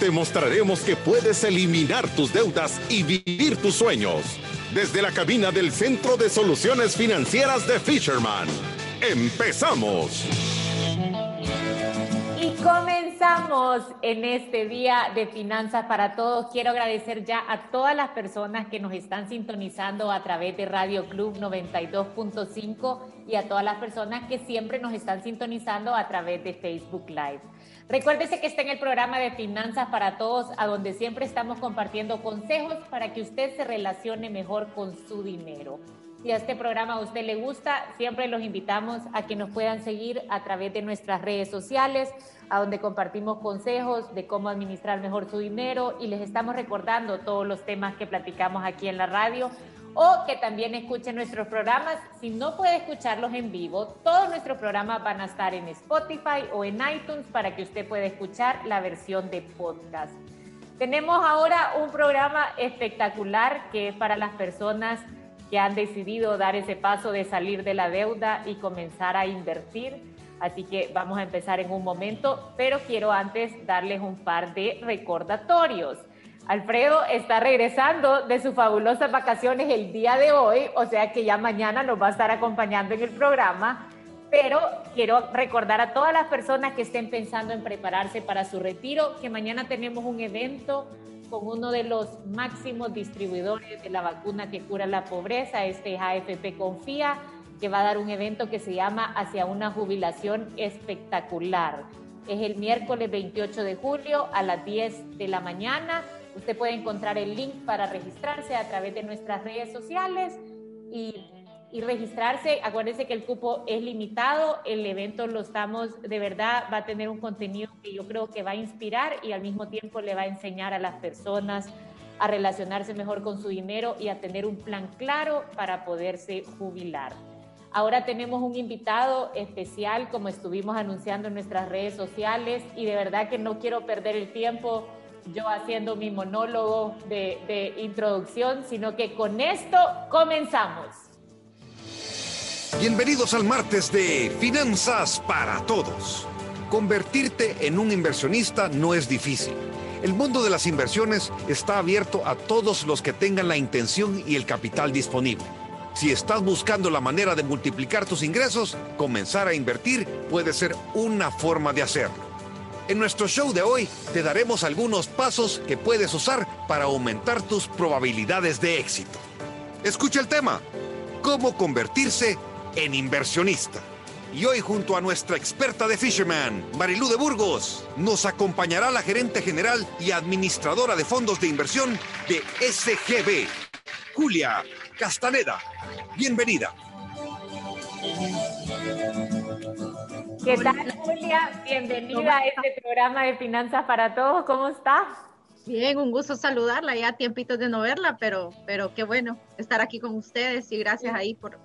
Te mostraremos que puedes eliminar tus deudas y vivir tus sueños. Desde la cabina del Centro de Soluciones Financieras de Fisherman. ¡Empezamos! Comenzamos en este día de Finanzas para Todos. Quiero agradecer ya a todas las personas que nos están sintonizando a través de Radio Club 92.5 y a todas las personas que siempre nos están sintonizando a través de Facebook Live. Recuérdese que está en el programa de Finanzas para Todos, a donde siempre estamos compartiendo consejos para que usted se relacione mejor con su dinero. Si a este programa a usted le gusta, siempre los invitamos a que nos puedan seguir a través de nuestras redes sociales, a donde compartimos consejos de cómo administrar mejor su dinero y les estamos recordando todos los temas que platicamos aquí en la radio o que también escuchen nuestros programas. Si no puede escucharlos en vivo, todos nuestros programas van a estar en Spotify o en iTunes para que usted pueda escuchar la versión de podcast. Tenemos ahora un programa espectacular que es para las personas que han decidido dar ese paso de salir de la deuda y comenzar a invertir. Así que vamos a empezar en un momento, pero quiero antes darles un par de recordatorios. Alfredo está regresando de sus fabulosas vacaciones el día de hoy, o sea que ya mañana nos va a estar acompañando en el programa, pero quiero recordar a todas las personas que estén pensando en prepararse para su retiro que mañana tenemos un evento con uno de los máximos distribuidores de la vacuna que cura la pobreza, este es AFP Confía, que va a dar un evento que se llama Hacia una jubilación espectacular. Es el miércoles 28 de julio a las 10 de la mañana. Usted puede encontrar el link para registrarse a través de nuestras redes sociales y y registrarse. Acuérdense que el cupo es limitado, el evento lo estamos, de verdad, va a tener un contenido que yo creo que va a inspirar y al mismo tiempo le va a enseñar a las personas a relacionarse mejor con su dinero y a tener un plan claro para poderse jubilar. Ahora tenemos un invitado especial, como estuvimos anunciando en nuestras redes sociales, y de verdad que no quiero perder el tiempo yo haciendo mi monólogo de, introducción, sino que con esto comenzamos. Bienvenidos al martes de Finanzas para Todos. Convertirte en un inversionista no es difícil. El mundo de las inversiones está abierto a todos los que tengan la intención y el capital disponible. Si estás buscando la manera de multiplicar tus ingresos, comenzar a invertir puede ser una forma de hacerlo. En nuestro show de hoy te daremos algunos pasos que puedes usar para aumentar tus probabilidades de éxito. Escucha el tema. ¿Cómo convertirse en inversionista. Y hoy junto a nuestra experta de Fisherman, Marilú de Burgos, nos acompañará la gerente general y administradora de fondos de inversión de SGB, Julia Castaneda. Bienvenida. ¿Qué tal, Julia? Bienvenida a este programa de Finanzas para Todos. ¿Cómo estás? Bien, un gusto saludarla. Ya tiempitos de no verla, pero, pero qué bueno estar aquí con ustedes y gracias ahí por,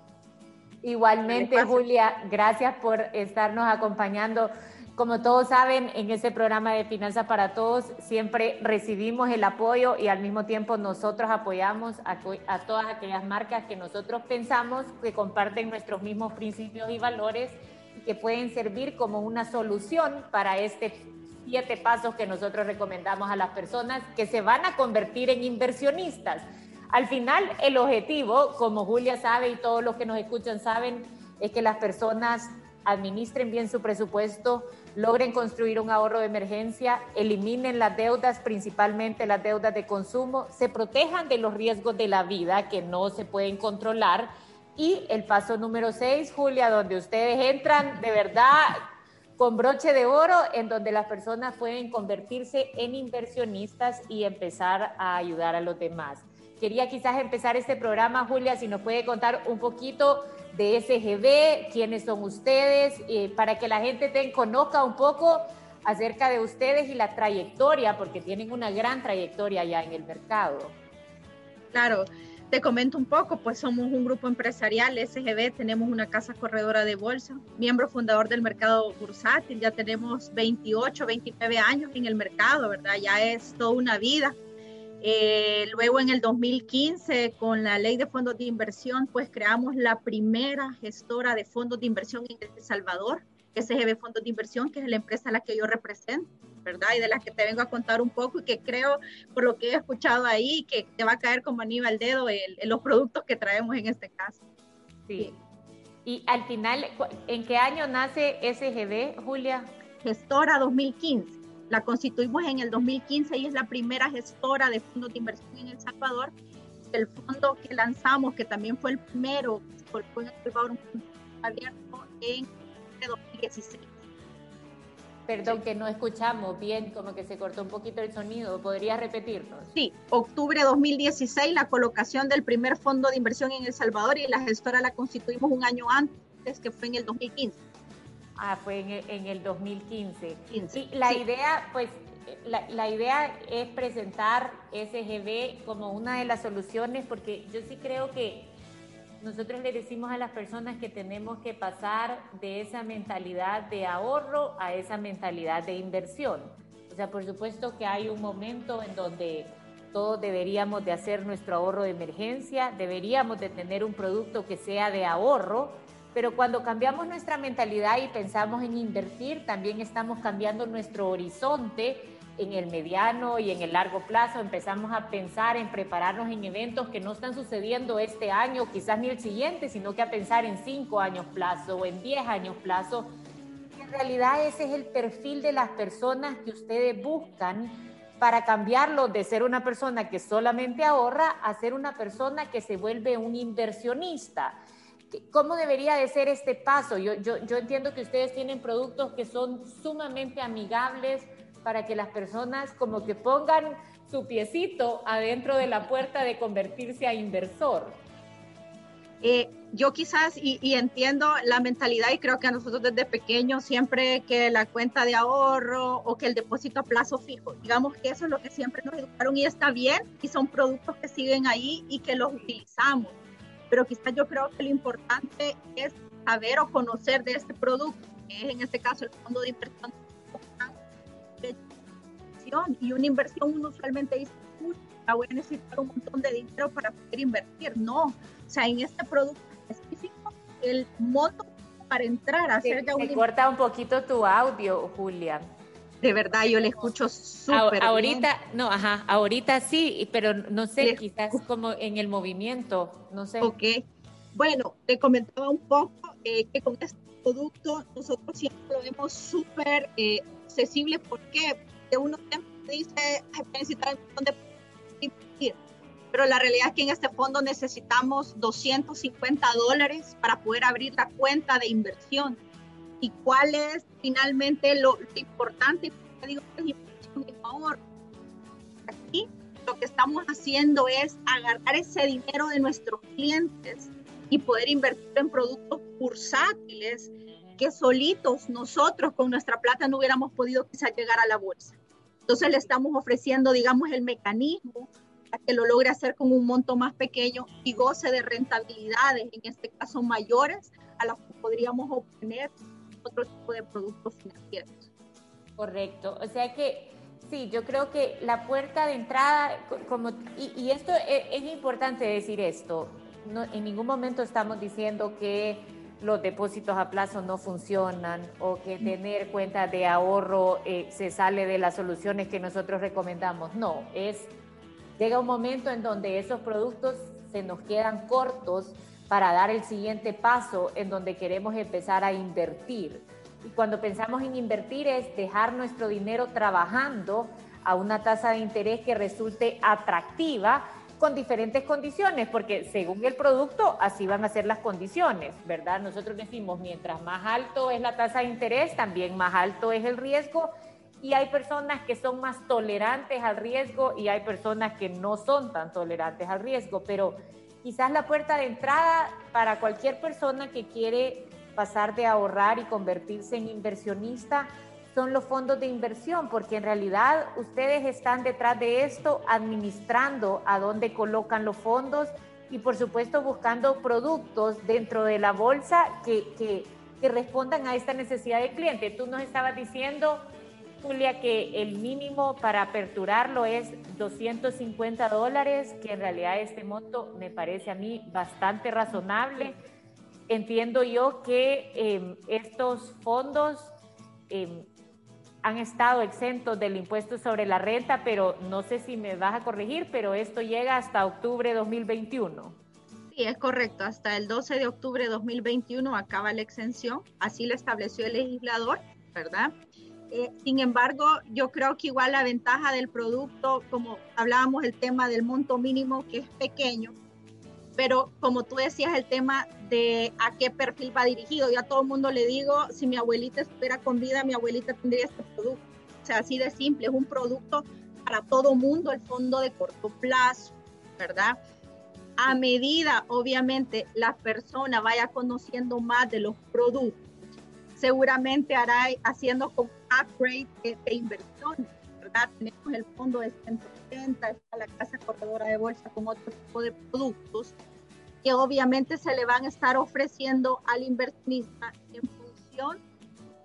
Igualmente, Julia, gracias por estarnos acompañando. Como todos saben, en ese programa de Finanzas para Todos siempre recibimos el apoyo y al mismo tiempo nosotros apoyamos a, todas aquellas marcas que nosotros pensamos que comparten nuestros mismos principios y valores que pueden servir como una solución para este siete pasos que nosotros recomendamos a las personas que se van a convertir en inversionistas. Al final, el objetivo, como Julia sabe y todos los que nos escuchan saben, es que las personas administren bien su presupuesto, logren construir un ahorro de emergencia, eliminen las deudas, principalmente las deudas de consumo, se protejan de los riesgos de la vida que no se pueden controlar. Y el paso número seis, Julia, donde ustedes entran de verdad con broche de oro, en donde las personas pueden convertirse en inversionistas y empezar a ayudar a los demás. Quería quizás empezar este programa, Julia, si nos puede contar un poquito de SGB, quiénes son ustedes, eh, para que la gente te conozca un poco acerca de ustedes y la trayectoria, porque tienen una gran trayectoria ya en el mercado. Claro, te comento un poco, pues somos un grupo empresarial, SGB, tenemos una casa corredora de bolsa, miembro fundador del mercado bursátil, ya tenemos 28, 29 años en el mercado, ¿verdad? Ya es toda una vida. Eh, luego en el 2015, con la ley de fondos de inversión, pues creamos la primera gestora de fondos de inversión en El Salvador, SGB Fondos de Inversión, que es la empresa a la que yo represento. ¿Verdad? Y de las que te vengo a contar un poco y que creo, por lo que he escuchado ahí, que te va a caer como anillo al dedo en los productos que traemos en este caso. Sí. Y al final, ¿en qué año nace SGB, Julia? Gestora 2015. La constituimos en el 2015 y es la primera gestora de fondos de inversión en El Salvador. El fondo que lanzamos, que también fue el primero, fue en El Salvador, un fondo abierto en 2016. Perdón, que no escuchamos bien, como que se cortó un poquito el sonido. ¿Podría repetirnos? Sí, octubre de 2016, la colocación del primer fondo de inversión en El Salvador y la gestora la constituimos un año antes, que fue en el 2015. Ah, fue en el, 2015. y la idea, pues, la, la, idea es presentar SGB como una de las soluciones, porque yo sí creo que nosotros le decimos a las personas que tenemos que pasar de esa mentalidad de ahorro a esa mentalidad de inversión. O sea, por supuesto que hay un momento en donde todos deberíamos de hacer nuestro ahorro de emergencia, deberíamos de tener un producto que sea de ahorro, pero cuando cambiamos nuestra mentalidad y pensamos en invertir, también estamos cambiando nuestro horizonte en el mediano y en el largo plazo, empezamos a pensar en prepararnos en eventos que no están sucediendo este año, quizás ni el siguiente, sino que a pensar en cinco años plazo o en diez años plazo. En realidad ese es el perfil de las personas que ustedes buscan para cambiarlo de ser una persona que solamente ahorra a ser una persona que se vuelve un inversionista. ¿Cómo debería de ser este paso? Yo, yo, yo entiendo que ustedes tienen productos que son sumamente amigables, para que las personas como que pongan su piecito adentro de la puerta de convertirse a inversor. Eh, yo quizás, y, entiendo la mentalidad, y creo que a nosotros desde pequeños, siempre que la cuenta de ahorro o que el depósito a plazo fijo, digamos que eso es lo que siempre nos educaron y está bien, y son productos que siguen ahí y que los utilizamos. Pero quizás yo creo que lo importante es saber o conocer de este producto, que es en este caso el fondo de inversión y una inversión uno usualmente dice, voy a necesitar un montón de dinero para poder invertir. No, o sea, en este producto específico, el monto para entrar a hacer ya un... corta un poquito tu audio, Julia. De verdad, yo le escucho súper Ahorita, no, ajá, ahorita sí, pero no sé, quizás como en el movimiento, no sé. Ok, bueno, te comentaba un poco eh, que con este producto nosotros siempre lo vemos súper eh, accesible. ¿Por qué? Uno siempre dice, necesitar de invertir. Pero la realidad es que en este fondo necesitamos 250 dólares para poder abrir la cuenta de inversión. ¿Y cuál es finalmente lo, importante? Digo de. Aquí lo que estamos haciendo es agarrar ese dinero de nuestros clientes y poder invertir en productos bursátiles que solitos nosotros con nuestra plata no hubiéramos podido quizás llegar a la bolsa. Entonces le estamos ofreciendo, digamos, el mecanismo para que lo logre hacer con un monto más pequeño y goce de rentabilidades, en este caso mayores, a las que podríamos obtener otro tipo de productos financieros. Correcto. O sea que sí, yo creo que la puerta de entrada, como, y, esto es, es, importante decir esto, no, en ningún momento estamos diciendo que los depósitos a plazo no funcionan o que tener cuentas de ahorro eh, se sale de las soluciones que nosotros recomendamos. No, es llega un momento en donde esos productos se nos quedan cortos para dar el siguiente paso en donde queremos empezar a invertir. Y cuando pensamos en invertir es dejar nuestro dinero trabajando a una tasa de interés que resulte atractiva con diferentes condiciones, porque según el producto, así van a ser las condiciones, ¿verdad? Nosotros decimos, mientras más alto es la tasa de interés, también más alto es el riesgo, y hay personas que son más tolerantes al riesgo y hay personas que no son tan tolerantes al riesgo, pero quizás la puerta de entrada para cualquier persona que quiere pasar de ahorrar y convertirse en inversionista son los fondos de inversión, porque en realidad ustedes están detrás de esto administrando a dónde colocan los fondos y por supuesto buscando productos dentro de la bolsa que, que, respondan a esta necesidad del cliente. Tú nos estabas diciendo, Julia, que el mínimo para aperturarlo es 250 dólares, que en realidad este monto me parece a mí bastante razonable. Entiendo yo que eh, estos fondos eh, han estado exentos del impuesto sobre la renta, pero no sé si me vas a corregir, pero esto llega hasta octubre de 2021. Sí, es correcto. Hasta el 12 de octubre de 2021 acaba la exención. Así lo estableció el legislador, ¿verdad? Eh, sin embargo, yo creo que igual la ventaja del producto, como hablábamos el tema del monto mínimo, que es pequeño, pero como tú decías, el tema de a qué perfil va dirigido. Yo a todo el mundo le digo, si mi abuelita estuviera con vida, mi abuelita tendría este producto. O sea, así de simple, es un producto para todo mundo, el fondo de corto plazo, ¿verdad? A medida, obviamente, la persona vaya conociendo más de los productos, seguramente hará haciendo con upgrade de, de inversiones, ¿verdad? Tenemos el fondo de 180, está la casa corredora de bolsa con otro tipo de productos que obviamente se le van a estar ofreciendo al inversionista en función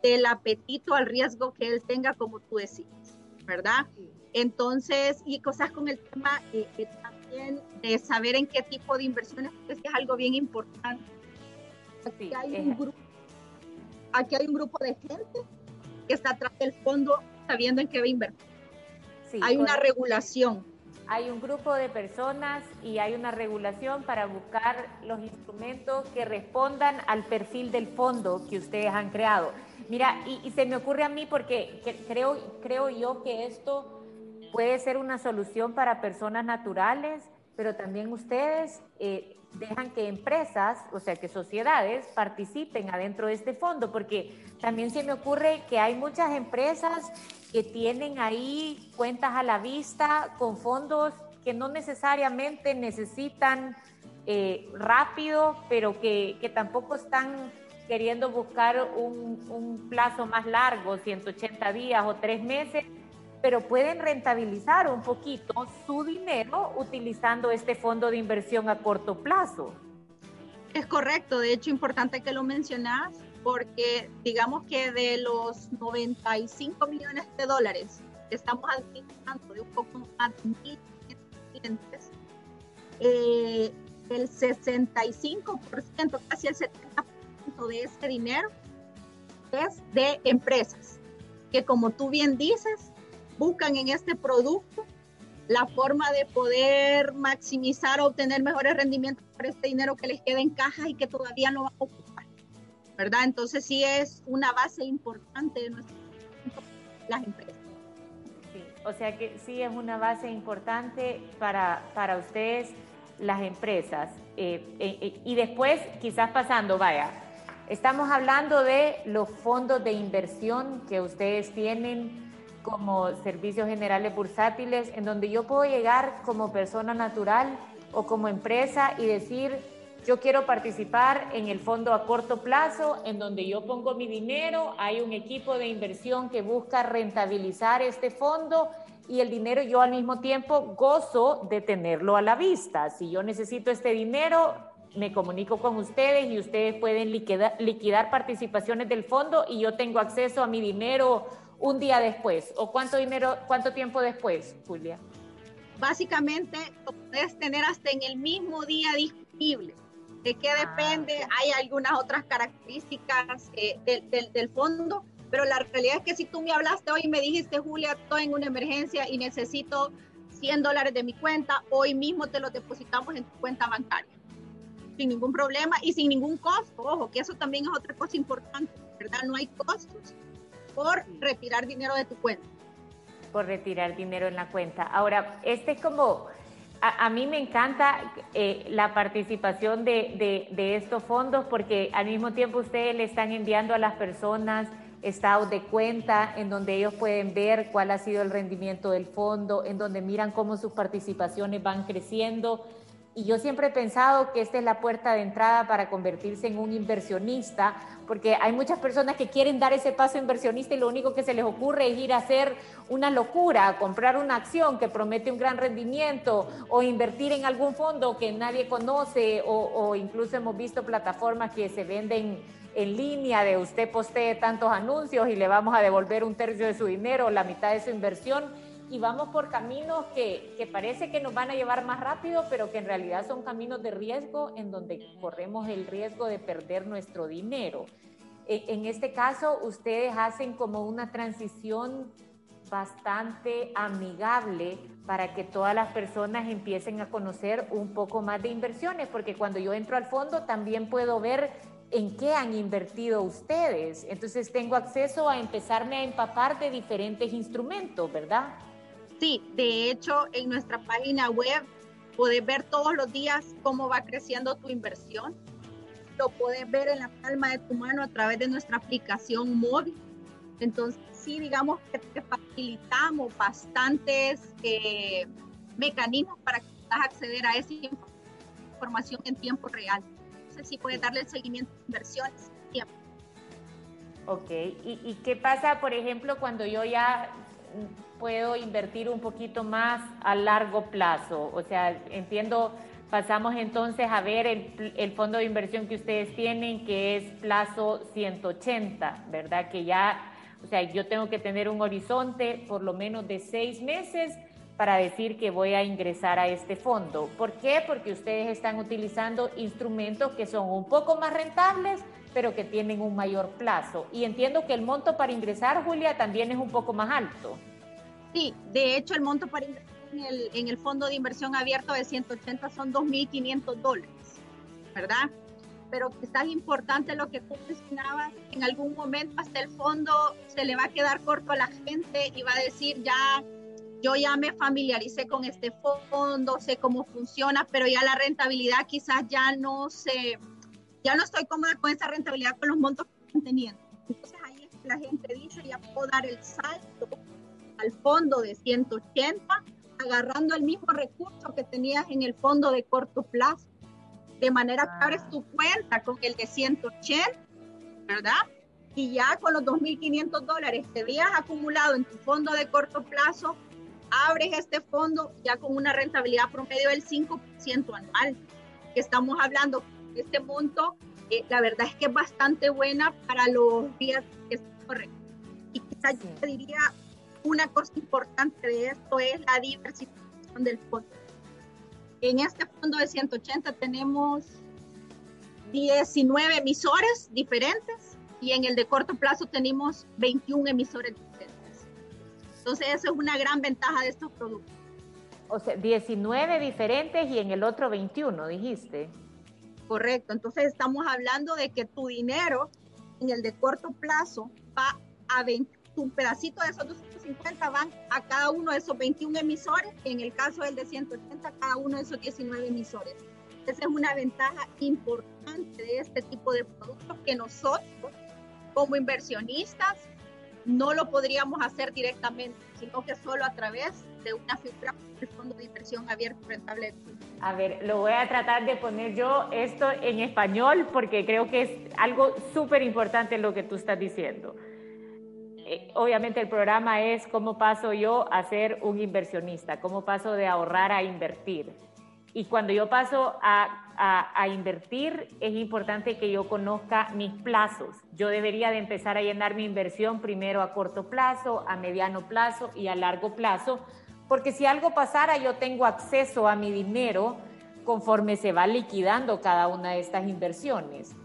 del apetito al riesgo que él tenga, como tú decías, ¿verdad? Entonces, y cosas con el tema eh, eh, también de saber en qué tipo de inversiones, es que es algo bien importante. Aquí hay, un grupo, aquí hay un grupo de gente que está atrás del fondo sabiendo en qué va a invertir. Hay una regulación hay un grupo de personas y hay una regulación para buscar los instrumentos que respondan al perfil del fondo que ustedes han creado. Mira, y, se me ocurre a mí porque creo, creo yo que esto puede ser una solución para personas naturales, pero también ustedes eh, dejan que empresas, o sea, que sociedades participen adentro de este fondo, porque también se me ocurre que hay muchas empresas que tienen ahí cuentas a la vista con fondos que no necesariamente necesitan eh, rápido, pero que, que, tampoco están queriendo buscar un, un, plazo más largo, 180 días o tres meses, pero pueden rentabilizar un poquito su dinero utilizando este fondo de inversión a corto plazo. Es correcto, de hecho importante que lo mencionas porque digamos que de los 95 millones de dólares que estamos administrando de un poco más de mil clientes, eh, el 65%, casi el 70% de ese dinero es de empresas que como tú bien dices, buscan en este producto la forma de poder maximizar o obtener mejores rendimientos por este dinero que les queda en caja y que todavía no va a ocupar. ¿Verdad? Entonces sí es una base importante de nuestro, las empresas. Sí, o sea que sí es una base importante para, para ustedes, las empresas. Eh, eh, eh, y después, quizás pasando, vaya, estamos hablando de los fondos de inversión que ustedes tienen como servicios generales bursátiles, en donde yo puedo llegar como persona natural o como empresa y decir, yo quiero participar en el fondo a corto plazo, en donde yo pongo mi dinero, hay un equipo de inversión que busca rentabilizar este fondo y el dinero yo al mismo tiempo gozo de tenerlo a la vista. Si yo necesito este dinero, me comunico con ustedes y ustedes pueden liquidar, participaciones del fondo y yo tengo acceso a mi dinero un día después. ¿O cuánto dinero, cuánto tiempo después, Julia? Básicamente, puedes tener hasta en el mismo día disponible. ¿De qué ah, depende? Hay algunas otras características eh, del, del, fondo, pero la realidad es que si tú me hablaste hoy y me dijiste, Julia, estoy en una emergencia y necesito 100 dólares de mi cuenta, hoy mismo te lo depositamos en tu cuenta bancaria, sin ningún problema y sin ningún costo. Ojo, que eso también es otra cosa importante, ¿verdad? No hay costos por retirar dinero de tu cuenta. Por retirar dinero en la cuenta. Ahora, este es como a, mí me encanta eh, la participación de, estos fondos porque al mismo tiempo ustedes le están enviando a las personas estados de cuenta en donde ellos pueden ver cuál ha sido el rendimiento del fondo, en donde miran cómo sus participaciones van creciendo. Y yo siempre he pensado que esta es la puerta de entrada para convertirse en un inversionista, porque hay muchas personas que quieren dar ese paso inversionista y lo único que se les ocurre es ir a hacer una locura, comprar una acción que promete un gran rendimiento o invertir en algún fondo que nadie conoce o, o incluso hemos visto plataformas que se venden en línea de usted postee tantos anuncios y le vamos a devolver un tercio de su dinero, la mitad de su inversión y vamos por caminos que, que, parece que nos van a llevar más rápido, pero que en realidad son caminos de riesgo en donde corremos el riesgo de perder nuestro dinero. En, en este caso, ustedes hacen como una transición bastante amigable para que todas las personas empiecen a conocer un poco más de inversiones, porque cuando yo entro al fondo también puedo ver en qué han invertido ustedes. Entonces tengo acceso a empezarme a empapar de diferentes instrumentos, ¿verdad? Sí, de hecho, en nuestra página web puedes ver todos los días cómo va creciendo tu inversión. Lo puedes ver en la palma de tu mano a través de nuestra aplicación móvil. Entonces, sí, digamos que te facilitamos bastantes eh, mecanismos para que puedas acceder a esa información en tiempo real. Entonces, sí puedes darle el seguimiento de inversiones en tiempo. Ok, ¿Y, ¿y qué pasa, por ejemplo, cuando yo ya puedo invertir un poquito más a largo plazo? O sea, entiendo, pasamos entonces a ver el, el, fondo de inversión que ustedes tienen, que es plazo 180, ¿verdad? Que ya, o sea, yo tengo que tener un horizonte por lo menos de seis meses para decir que voy a ingresar a este fondo. ¿Por qué? Porque ustedes están utilizando instrumentos que son un poco más rentables, pero que tienen un mayor plazo. Y entiendo que el monto para ingresar, Julia, también es un poco más alto. Sí, de hecho el monto para ingresar en el, en el fondo de inversión abierto de 180 son 2.500 dólares, ¿verdad? Pero quizás importante lo que tú mencionabas, en algún momento hasta el fondo se le va a quedar corto a la gente y va a decir ya yo ya me familiaricé con este fondo, sé cómo funciona, pero ya la rentabilidad quizás ya no se, ya no estoy cómoda con esa rentabilidad con los montos que están teniendo. Entonces ahí la gente dice, ya puedo dar el salto al fondo de 180, agarrando el mismo recurso que tenías en el fondo de corto plazo. De manera que abres tu cuenta con el de 180, ¿verdad? Y ya con los 2.500 dólares que habías acumulado en tu fondo de corto plazo, abres este fondo ya con una rentabilidad promedio del 5% anual. Que estamos hablando, este monto, eh, la verdad es que es bastante buena para los días que se corren. Y quizás yo te diría, una cosa importante de esto es la diversificación del fondo. En este fondo de 180 tenemos 19 emisores diferentes y en el de corto plazo tenemos 21 emisores diferentes. Entonces, eso es una gran ventaja de estos productos. O sea, 19 diferentes y en el otro 21, dijiste. Correcto. Entonces, estamos hablando de que tu dinero en el de corto plazo va a 20, un pedacito de esos 250 van a cada uno de esos 21 emisores, en el caso del de 180, cada uno de esos 19 emisores. Esa es una ventaja importante de este tipo de productos que nosotros, como inversionistas, no lo podríamos hacer directamente, sino que solo a través de una figura del Fondo de Inversión Abierto Rentable. A ver, lo voy a tratar de poner yo esto en español porque creo que es algo súper importante lo que tú estás diciendo. Eh, obviamente el programa es cómo paso yo a ser un inversionista, cómo paso de ahorrar a invertir. Y cuando yo paso a, a, a, invertir, es importante que yo conozca mis plazos. Yo debería de empezar a llenar mi inversión primero a corto plazo, a mediano plazo y a largo plazo, porque si algo pasara, yo tengo acceso a mi dinero conforme se va liquidando cada una de estas inversiones.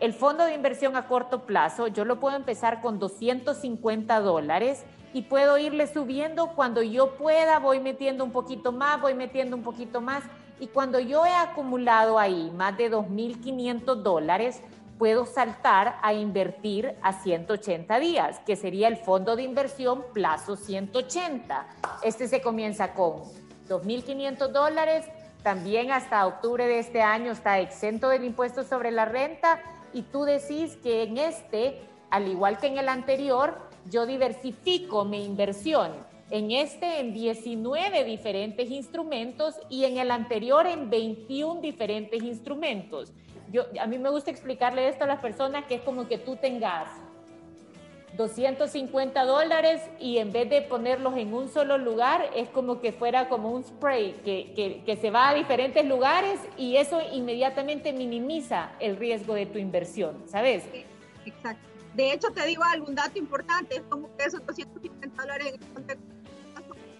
El fondo de inversión a corto plazo, yo lo puedo empezar con 250 dólares y puedo irle subiendo cuando yo pueda, voy metiendo un poquito más, voy metiendo un poquito más y cuando yo he acumulado ahí más de 2.500 dólares, puedo saltar a invertir a 180 días, que sería el fondo de inversión plazo 180. Este se comienza con 2.500 dólares, también hasta octubre de este año está exento del impuesto sobre la renta y tú decís que en este, al igual que en el anterior, yo diversifico mi inversión en este en 19 diferentes instrumentos y en el anterior en 21 diferentes instrumentos. Yo, a mí me gusta explicarle esto a las personas que es como que tú tengas 250 dólares y en vez de ponerlos en un solo lugar, es como que fuera como un spray que, que, se va a diferentes lugares y eso inmediatamente minimiza el riesgo de tu inversión, ¿sabes? Exacto. De hecho, te digo algún dato importante, es como que esos 250 dólares en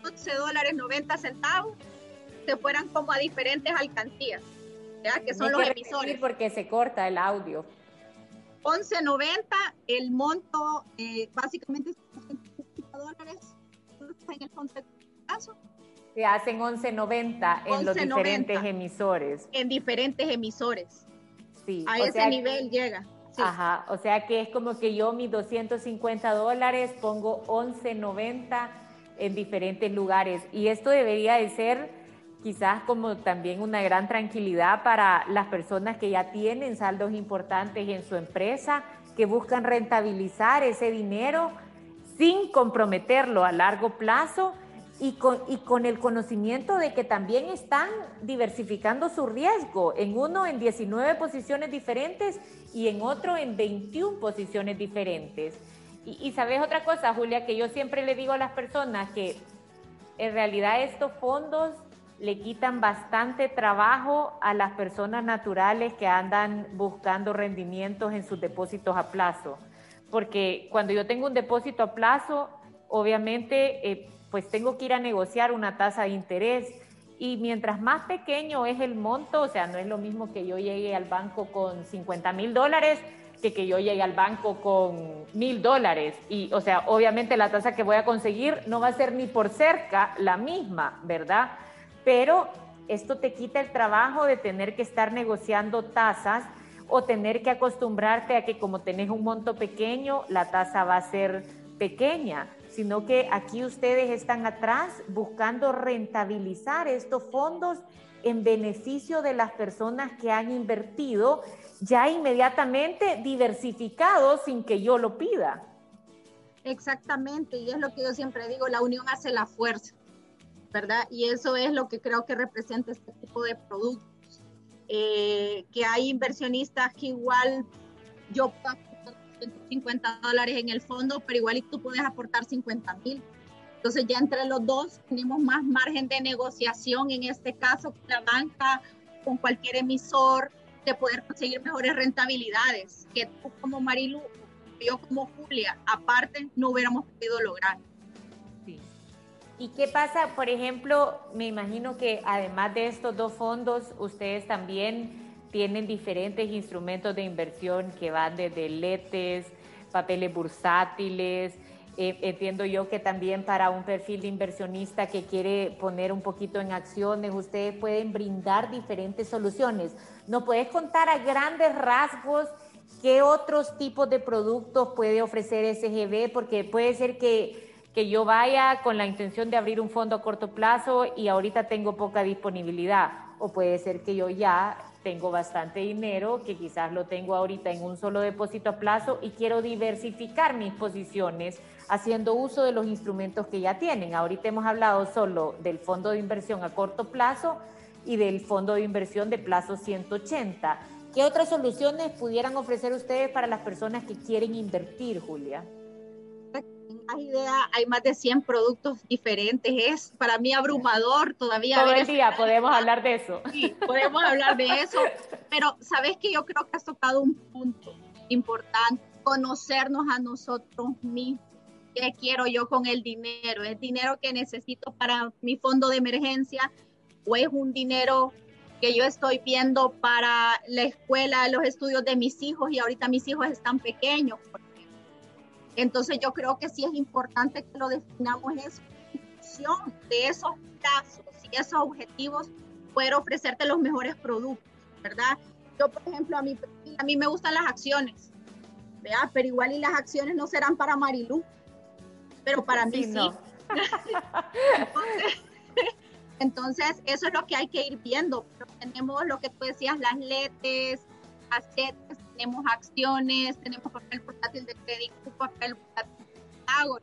11 dólares 90 centavos se fueran como a diferentes alcancías, ¿ya? que son los emisores. Porque se corta el audio. 11.90, el monto eh, básicamente es 150 dólares en el caso. Se hacen 11.90 en los diferentes emisores. En diferentes emisores. Sí. A ese nivel llega. Ajá, o sea que es como que yo mis 250 dólares pongo 11.90 en diferentes lugares. Y esto debería de ser quizás como también una gran tranquilidad para las personas que ya tienen saldos importantes en su empresa, que buscan rentabilizar ese dinero sin comprometerlo a largo plazo y con, y con el conocimiento de que también están diversificando su riesgo, en uno en 19 posiciones diferentes y en otro en 21 posiciones diferentes. Y, sabes otra cosa, Julia, que yo siempre le digo a las personas que en realidad estos fondos le quitan bastante trabajo a las personas naturales que andan buscando rendimientos en sus depósitos a plazo. Porque cuando yo tengo un depósito a plazo, obviamente, eh, pues tengo que ir a negociar una tasa de interés. Y mientras más pequeño es el monto, o sea, no es lo mismo que yo llegue al banco con 50 mil dólares que yo llegue al banco con mil dólares. Y, o sea, obviamente la tasa que voy a conseguir no va a ser ni por cerca la misma, ¿verdad? pero esto te quita el trabajo de tener que estar negociando tasas o tener que acostumbrarte a que como tenés un monto pequeño, la tasa va a ser pequeña, sino que aquí ustedes están atrás buscando rentabilizar estos fondos en beneficio de las personas que han invertido ya inmediatamente diversificados sin que yo lo pida. Exactamente, y es lo que yo siempre digo, la unión hace la fuerza. ¿verdad? Y eso es lo que creo que representa este tipo de productos. Eh, que hay inversionistas que igual yo puedo aportar 150 dólares en el fondo, pero igual y tú puedes aportar 50 mil. Entonces ya entre los dos tenemos más margen de negociación, en este caso con la banca, con cualquier emisor, de poder conseguir mejores rentabilidades que tú como Marilu, yo como Julia, aparte no hubiéramos podido lograr. ¿Y qué pasa, por ejemplo, me imagino que además de estos dos fondos, ustedes también tienen diferentes instrumentos de inversión que van desde letes, papeles bursátiles. Eh, entiendo yo que también para un perfil de inversionista que quiere poner un poquito en acciones, ustedes pueden brindar diferentes soluciones. ¿No puedes contar a grandes rasgos qué otros tipos de productos puede ofrecer SGB? Porque puede ser que que yo vaya con la intención de abrir un fondo a corto plazo y ahorita tengo poca disponibilidad. O puede ser que yo ya tengo bastante dinero, que quizás lo tengo ahorita en un solo depósito a plazo y quiero diversificar mis posiciones haciendo uso de los instrumentos que ya tienen. Ahorita hemos hablado solo del fondo de inversión a corto plazo y del fondo de inversión de plazo 180. ¿Qué otras soluciones pudieran ofrecer ustedes para las personas que quieren invertir, Julia? idea, hay más de 100 productos diferentes, es para mí abrumador todavía. Todo el día podemos hablar de eso. Sí, podemos hablar de eso, pero sabes que yo creo que has tocado un punto importante, conocernos a nosotros mismos. ¿Qué quiero yo con el dinero? ¿Es dinero que necesito para mi fondo de emergencia o es un dinero que yo estoy viendo para la escuela, los estudios de mis hijos y ahorita mis hijos están pequeños? Entonces yo creo que sí es importante que lo definamos función de esos plazos y esos objetivos, poder ofrecerte los mejores productos, ¿verdad? Yo, por ejemplo, a mí, a mí me gustan las acciones, ¿verdad? Pero igual y las acciones no serán para Marilú, pero para mí sí. entonces, eso es lo que hay que ir viendo. tenemos lo que tú decías, las letes, assets, tenemos acciones, tenemos papel portátil de crédito, papel portátil de pago.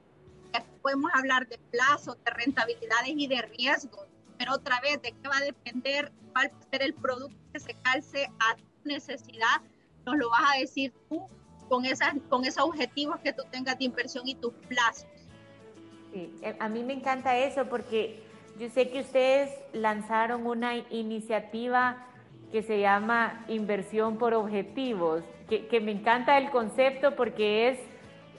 podemos hablar de plazos, de rentabilidades y de riesgos, pero otra vez, ¿de qué va a depender cuál va a ser el producto que se calce a tu necesidad? Nos lo vas a decir tú con, esas, con esos objetivos que tú tengas de inversión y tus plazos. Eh, a mí me encanta eso porque yo sé que ustedes lanzaron una iniciativa que se llama inversión por objetivos, que, que me encanta el concepto porque es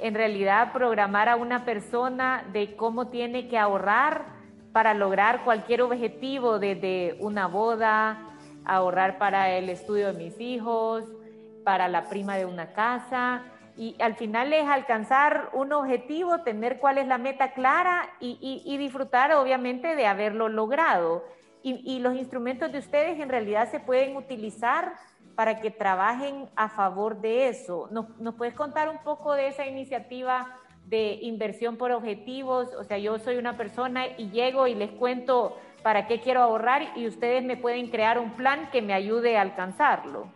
en realidad programar a una persona de cómo tiene que ahorrar para lograr cualquier objetivo, desde una boda, ahorrar para el estudio de mis hijos, para la prima de una casa. Y al final es alcanzar un objetivo, tener cuál es la meta clara y, disfrutar obviamente de haberlo logrado. Y, y los instrumentos de ustedes en realidad se pueden utilizar para que trabajen a favor de eso. ¿Nos, puedes contar un poco de esa iniciativa de inversión por objetivos? O sea, yo soy una persona y llego y les cuento para qué quiero ahorrar y ustedes me pueden crear un plan que me ayude a alcanzarlo.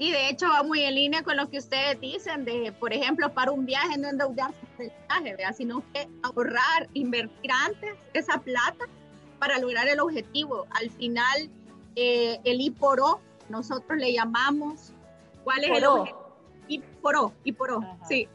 Sí, de hecho va muy en línea con lo que ustedes dicen de, por ejemplo, para un viaje no endeudarse por el viaje, sino que ahorrar, invertir antes esa plata para lograr el objetivo. Al final, eh, el I por O nosotros le llamamos, ¿cuál es el objetivo? Y por O, y por O, sí.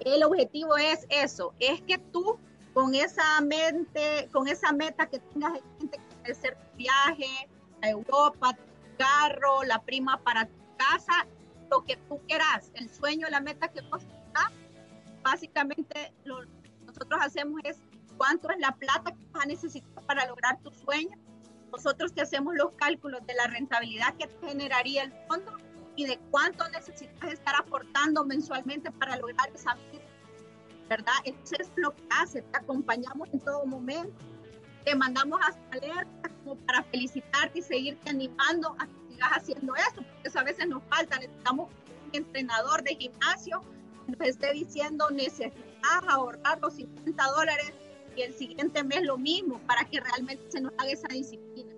El objetivo es eso, es que tú con esa mente, con esa meta que tengas en mente, hacer tu viaje a Europa, tu carro, la prima para tu casa, lo que tú quieras, el sueño, la meta que vos tengas, básicamente lo que nosotros hacemos es cuánto es la plata que vas a necesitar para lograr tu sueño nosotros te hacemos los cálculos de la rentabilidad que generaría el fondo y de cuánto necesitas estar aportando mensualmente para lograr esa meta, ¿verdad? Eso es lo que hace, te acompañamos en todo momento, te mandamos hasta alertas como para felicitarte y seguirte animando a que haciendo eso, porque a veces nos falta, necesitamos un entrenador de gimnasio que nos esté diciendo necesitas ahorrar los 50 dólares y el siguiente mes lo mismo para que realmente se nos haga esa disciplina.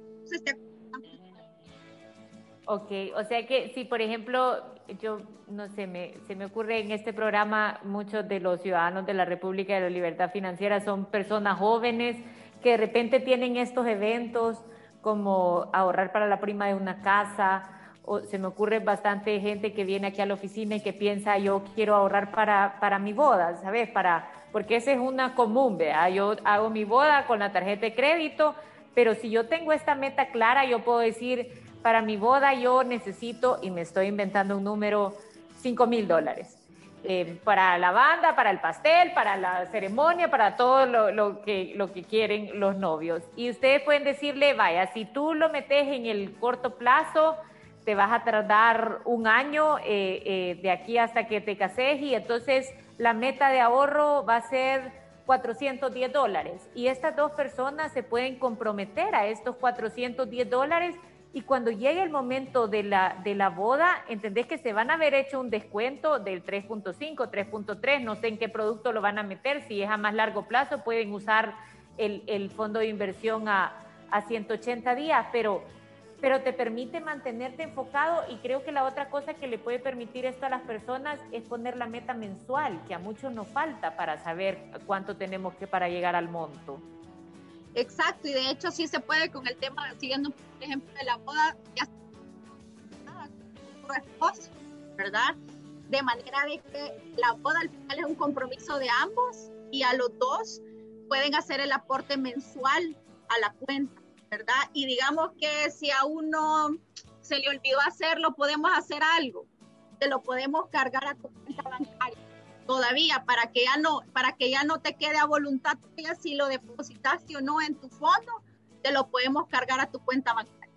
Ok, o sea que si por ejemplo, yo no sé, me, se me ocurre en este programa, muchos de los ciudadanos de la República de la Libertad Financiera son personas jóvenes que de repente tienen estos eventos como ahorrar para la prima de una casa, o se me ocurre bastante gente que viene aquí a la oficina y que piensa yo quiero ahorrar para, para mi boda, ¿sabes? Para porque esa es una común, ¿vea? Yo hago mi boda con la tarjeta de crédito, pero si yo tengo esta meta clara, yo puedo decir, para mi boda yo necesito, y me estoy inventando un número, 5 mil dólares. Eh, para la banda, para el pastel, para la ceremonia, para todo lo, que, lo que quieren los novios. Y ustedes pueden decirle, vaya, si tú lo metes en el corto plazo, te vas a tardar un año eh, eh, de aquí hasta que te cases y entonces la meta de ahorro va a ser 410 dólares y estas dos personas se pueden comprometer a estos 410 dólares y cuando llegue el momento de la, de la boda, entendés que se van a haber hecho un descuento del 3.5, 3.3, no sé en qué producto lo van a meter, si es a más largo plazo pueden usar el, el fondo de inversión a, a 180 días, pero pero te permite mantenerte enfocado y creo que la otra cosa que le puede permitir esto a las personas es poner la meta mensual, que a muchos nos falta para saber cuánto tenemos que para llegar al monto. Exacto, y de hecho sí se puede con el tema, siguiendo el ejemplo de la boda, ya esposo, ¿verdad? De manera de que la boda al final es un compromiso de ambos y a los dos pueden hacer el aporte mensual a la cuenta. ¿verdad? Y digamos que si a uno se le olvidó hacerlo, podemos hacer algo. Te lo podemos cargar a tu cuenta bancaria todavía para que ya no para que ya no te quede a voluntad tuya si lo depositaste o no en tu fondo, te lo podemos cargar a tu cuenta bancaria.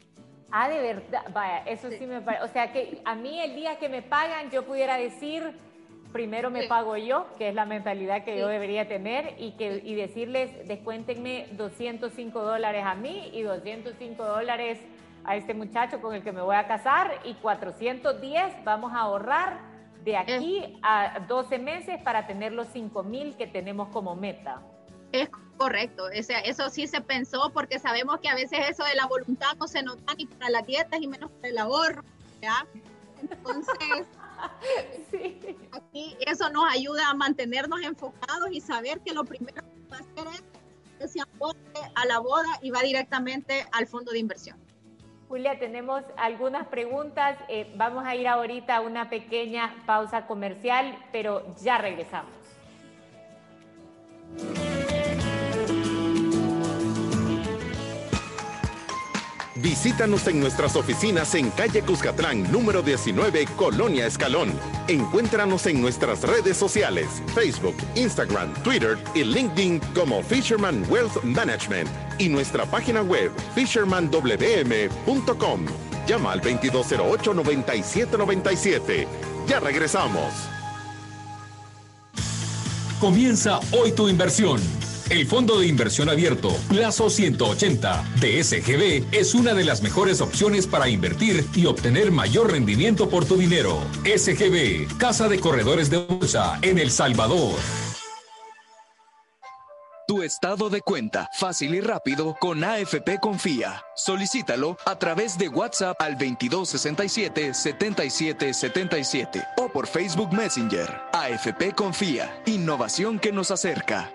Ah, de verdad, vaya, eso sí, sí me parece, o sea que a mí el día que me pagan yo pudiera decir primero me pago yo, que es la mentalidad que yo debería tener, y, que, y decirles, descuéntenme 205 dólares a mí y 205 dólares a este muchacho con el que me voy a casar, y 410 vamos a ahorrar de aquí a 12 meses para tener los 5 mil que tenemos como meta. Es correcto, eso sí se pensó porque sabemos que a veces eso de la voluntad no se nota ni para las dietas y menos para el ahorro, ¿ya? Entonces... sí. Aquí eso nos ayuda a mantenernos enfocados y saber que lo primero que va a hacer es que se aporte a la boda y va directamente al fondo de inversión. Julia, tenemos algunas preguntas. Eh, vamos a ir ahorita a una pequeña pausa comercial, pero ya regresamos. Visítanos en nuestras oficinas en calle Cuscatlán, número 19, Colonia Escalón. Encuéntranos en nuestras redes sociales, Facebook, Instagram, Twitter y LinkedIn como Fisherman Wealth Management y nuestra página web fishermanwm.com. Llama al 2208-9797. Ya regresamos. Comienza hoy tu inversión. El Fondo de Inversión Abierto, plazo 180 de SGB, es una de las mejores opciones para invertir y obtener mayor rendimiento por tu dinero. SGB, Casa de Corredores de Bolsa en El Salvador. Tu estado de cuenta, fácil y rápido, con AFP Confía. Solicítalo a través de WhatsApp al 2267-7777 o por Facebook Messenger. AFP Confía, innovación que nos acerca.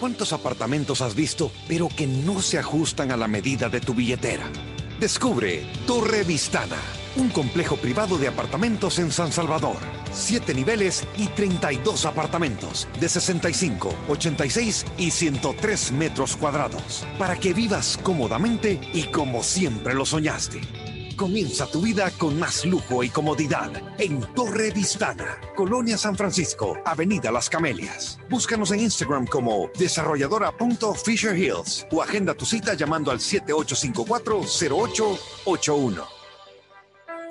¿Cuántos apartamentos has visto, pero que no se ajustan a la medida de tu billetera? Descubre Torre Vistana, un complejo privado de apartamentos en San Salvador. Siete niveles y 32 apartamentos de 65, 86 y 103 metros cuadrados, para que vivas cómodamente y como siempre lo soñaste. Comienza tu vida con más lujo y comodidad en Torre Vistana, Colonia San Francisco, Avenida Las Camelias. Búscanos en Instagram como desarrolladora.fisherhills o agenda tu cita llamando al 7854-0881.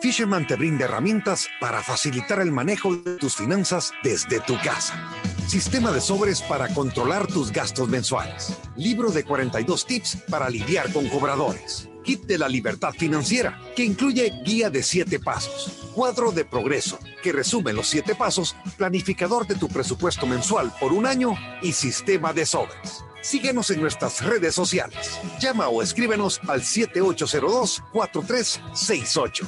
Fisherman te brinda herramientas para facilitar el manejo de tus finanzas desde tu casa. Sistema de sobres para controlar tus gastos mensuales. Libro de 42 tips para lidiar con cobradores Kit de la Libertad Financiera, que incluye guía de siete pasos, cuadro de progreso, que resume los siete pasos, planificador de tu presupuesto mensual por un año y sistema de sobres. Síguenos en nuestras redes sociales. Llama o escríbenos al 7802-4368.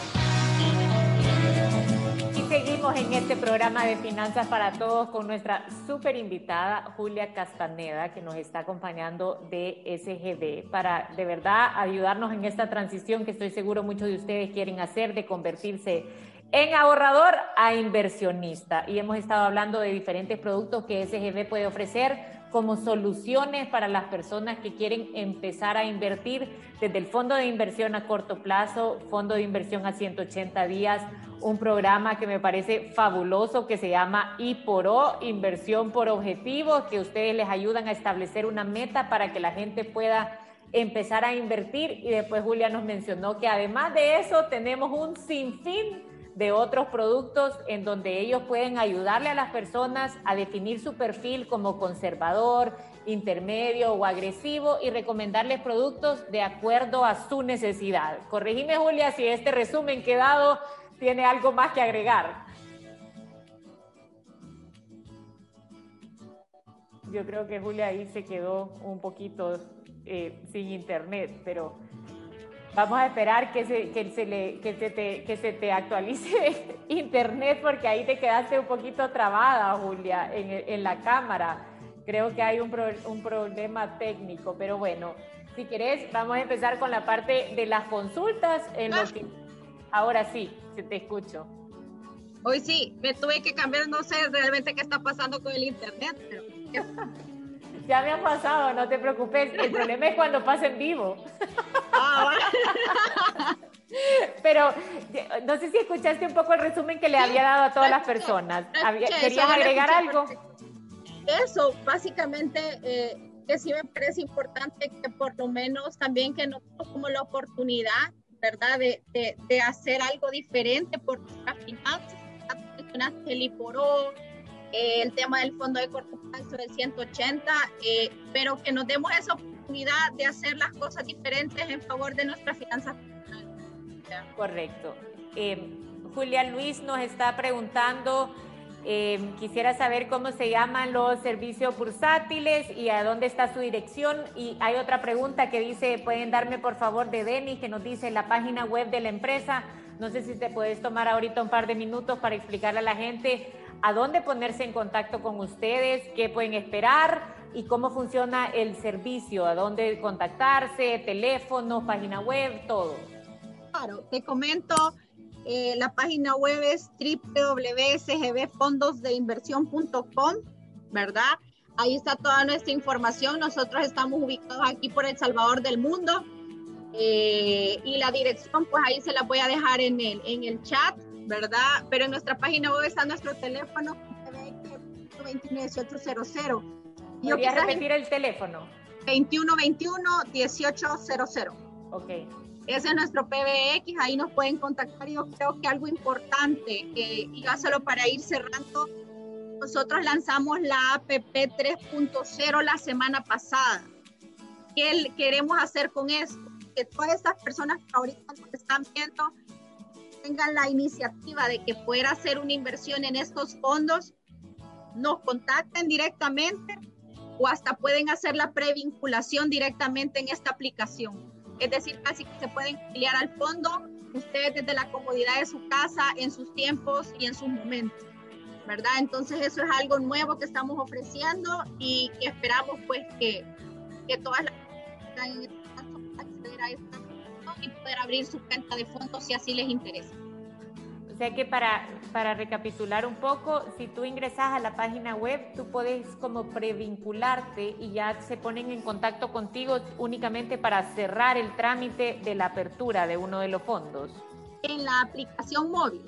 en este programa de Finanzas para Todos con nuestra súper invitada Julia Castaneda, que nos está acompañando de SGB, para de verdad ayudarnos en esta transición que estoy seguro muchos de ustedes quieren hacer de convertirse en ahorrador a inversionista. Y hemos estado hablando de diferentes productos que SGB puede ofrecer como soluciones para las personas que quieren empezar a invertir desde el fondo de inversión a corto plazo, fondo de inversión a 180 días, un programa que me parece fabuloso que se llama IPORO, Inversión por Objetivos, que ustedes les ayudan a establecer una meta para que la gente pueda empezar a invertir. Y después Julia nos mencionó que además de eso tenemos un sinfín de otros productos en donde ellos pueden ayudarle a las personas a definir su perfil como conservador, intermedio o agresivo y recomendarles productos de acuerdo a su necesidad. Corregime, Julia, si este resumen que dado tiene algo más que agregar. Yo creo que Julia ahí se quedó un poquito eh, sin internet, pero Vamos a esperar que se, que se, le, que se, te, que se te actualice internet porque ahí te quedaste un poquito trabada, Julia, en, en la cámara. Creo que hay un, un problema técnico, pero bueno, si querés, vamos a empezar con la parte de las consultas. En lo que... Ahora sí, se te escucho. Hoy sí, me tuve que cambiar, no sé realmente qué está pasando con el internet, pero... Ya me ha pasado, no te preocupes. El problema es cuando pasa en vivo. Ah, Pero no sé si escuchaste un poco el resumen que le había dado a todas las personas. ¿Querías agregar algo? Eso, básicamente, eh, que sí me parece importante que por lo menos también que no como la oportunidad, ¿verdad?, de, de, de hacer algo diferente por nuestras finanzas. El IPORO, eh, el tema del fondo de corto plazo de 180, eh, pero que nos demos esa oportunidad de hacer las cosas diferentes en favor de nuestras finanzas Correcto. Eh, Julia Luis nos está preguntando, quisiera saber cómo se llaman los servicios bursátiles y a dónde está su dirección. Y hay otra pregunta que dice, pueden darme por favor de Denis, que nos dice la página web de la empresa. No sé si te puedes tomar ahorita un par de minutos para explicarle a la gente a dónde ponerse en contacto con ustedes, qué pueden esperar y cómo funciona el servicio, a dónde contactarse, teléfono, página web, todo. Claro, te comento, eh, la página web es www.sgbfondosdeinversión.com, ¿verdad? Ahí está toda nuestra información. Nosotros estamos ubicados aquí por El Salvador del Mundo. Eh, y la dirección, pues ahí se la voy a dejar en el, en el chat ¿verdad? Pero en nuestra página web está nuestro teléfono 211800. ¿Podría repetir el teléfono? 2121-1800. Ok. Ese es nuestro PBX, ahí nos pueden contactar. Yo creo que algo importante, eh, y ya solo para ir cerrando, nosotros lanzamos la APP 3.0 la semana pasada. ¿Qué queremos hacer con esto? Que todas estas personas que ahorita nos están viendo tengan la iniciativa de que pueda hacer una inversión en estos fondos, nos contacten directamente o hasta pueden hacer la previnculación directamente en esta aplicación. Es decir, casi que se pueden afiliar al fondo ustedes desde la comodidad de su casa, en sus tiempos y en sus momentos, ¿verdad? Entonces eso es algo nuevo que estamos ofreciendo y que esperamos pues que, que todas las a esta y poder abrir su cuenta de fondos si así les interesa. O sea que para, para recapitular un poco, si tú ingresas a la página web, tú puedes como previncularte y ya se ponen en contacto contigo únicamente para cerrar el trámite de la apertura de uno de los fondos. En la aplicación móvil,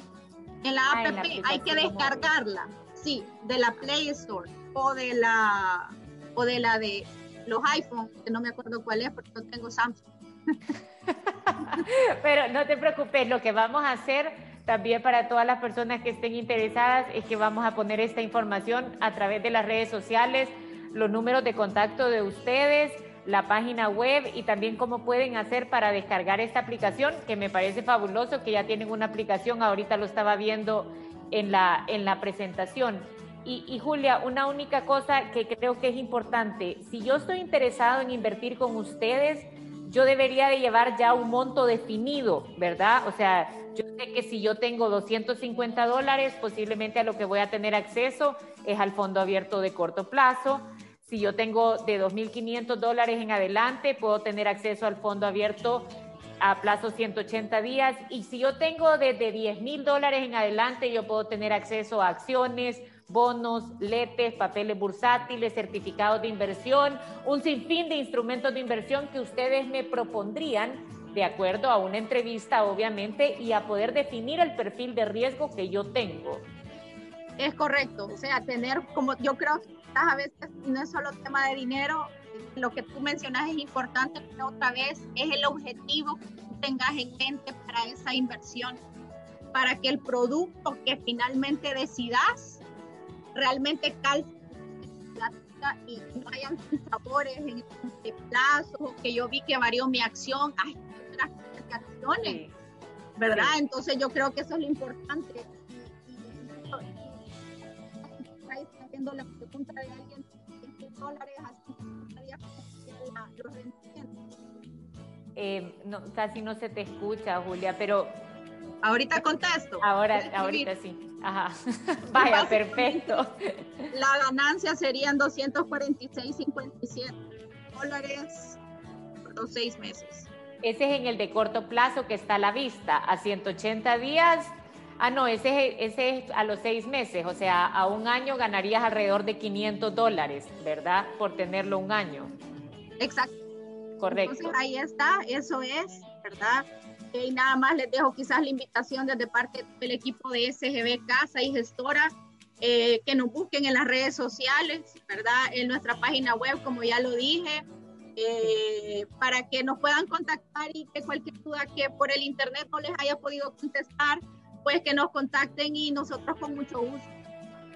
en la ah, app hay que descargarla, sí, de la Play Store o de la o de la de los iPhones, que no me acuerdo cuál es porque no tengo Samsung. Pero no te preocupes, lo que vamos a hacer también para todas las personas que estén interesadas es que vamos a poner esta información a través de las redes sociales, los números de contacto de ustedes, la página web y también cómo pueden hacer para descargar esta aplicación, que me parece fabuloso que ya tienen una aplicación, ahorita lo estaba viendo en la, en la presentación. Y, y, Julia, una única cosa que creo que es importante, si yo estoy interesado en invertir con ustedes, yo debería de llevar ya un monto definido, ¿verdad? O sea, yo sé que si yo tengo 250 dólares, posiblemente a lo que voy a tener acceso es al fondo abierto de corto plazo. Si yo tengo de 2.500 dólares en adelante, puedo tener acceso al fondo abierto a plazo 180 días. Y si yo tengo desde 10.000 dólares en adelante, yo puedo tener acceso a acciones, bonos, letes, papeles bursátiles, certificados de inversión, un sinfín de instrumentos de inversión que ustedes me propondrían de acuerdo a una entrevista, obviamente, y a poder definir el perfil de riesgo que yo tengo. Es correcto, o sea, tener como yo creo que a veces no es solo tema de dinero, lo que tú mencionas es importante, pero otra vez es el objetivo que tú tengas en mente para esa inversión, para que el producto que finalmente decidas realmente calce y no hayan sabores en el plazo, o que yo vi que varió mi acción, hay otras acciones, ¿verdad? Entonces yo creo que eso es lo importante. Está viendo la pregunta de alguien, ¿qué dólares así los eh, no, casi no se te escucha, Julia, pero Ahorita contesto. Ahora, ahorita sí. Ajá. Vaya, perfecto. La ganancia serían 246.57 dólares por los seis meses. Ese es en el de corto plazo que está a la vista, a 180 días. Ah, no, ese es, ese es a los seis meses, o sea, a un año ganarías alrededor de 500 dólares, ¿verdad? Por tenerlo un año. Exacto. Correcto. Entonces ahí está, eso es, ¿verdad? Y nada más les dejo quizás la invitación desde parte del equipo de SGB Casa y Gestora eh, que nos busquen en las redes sociales, ¿verdad? En nuestra página web, como ya lo dije, eh, para que nos puedan contactar y que cualquier duda que por el internet no les haya podido contestar, pues que nos contacten y nosotros con mucho gusto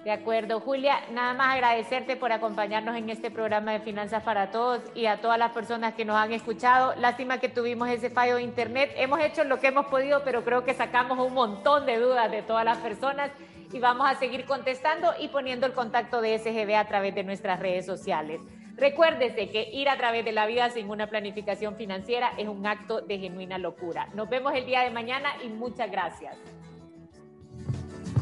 De acuerdo, Julia, nada más agradecerte por acompañarnos en este programa de Finanzas para Todos y a todas las personas que nos han escuchado. Lástima que tuvimos ese fallo de internet. Hemos hecho lo que hemos podido, pero creo que sacamos un montón de dudas de todas las personas y vamos a seguir contestando y poniendo el contacto de SGB a través de nuestras redes sociales. Recuérdese que ir a través de la vida sin una planificación financiera es un acto de genuina locura. Nos vemos el día de mañana y muchas gracias.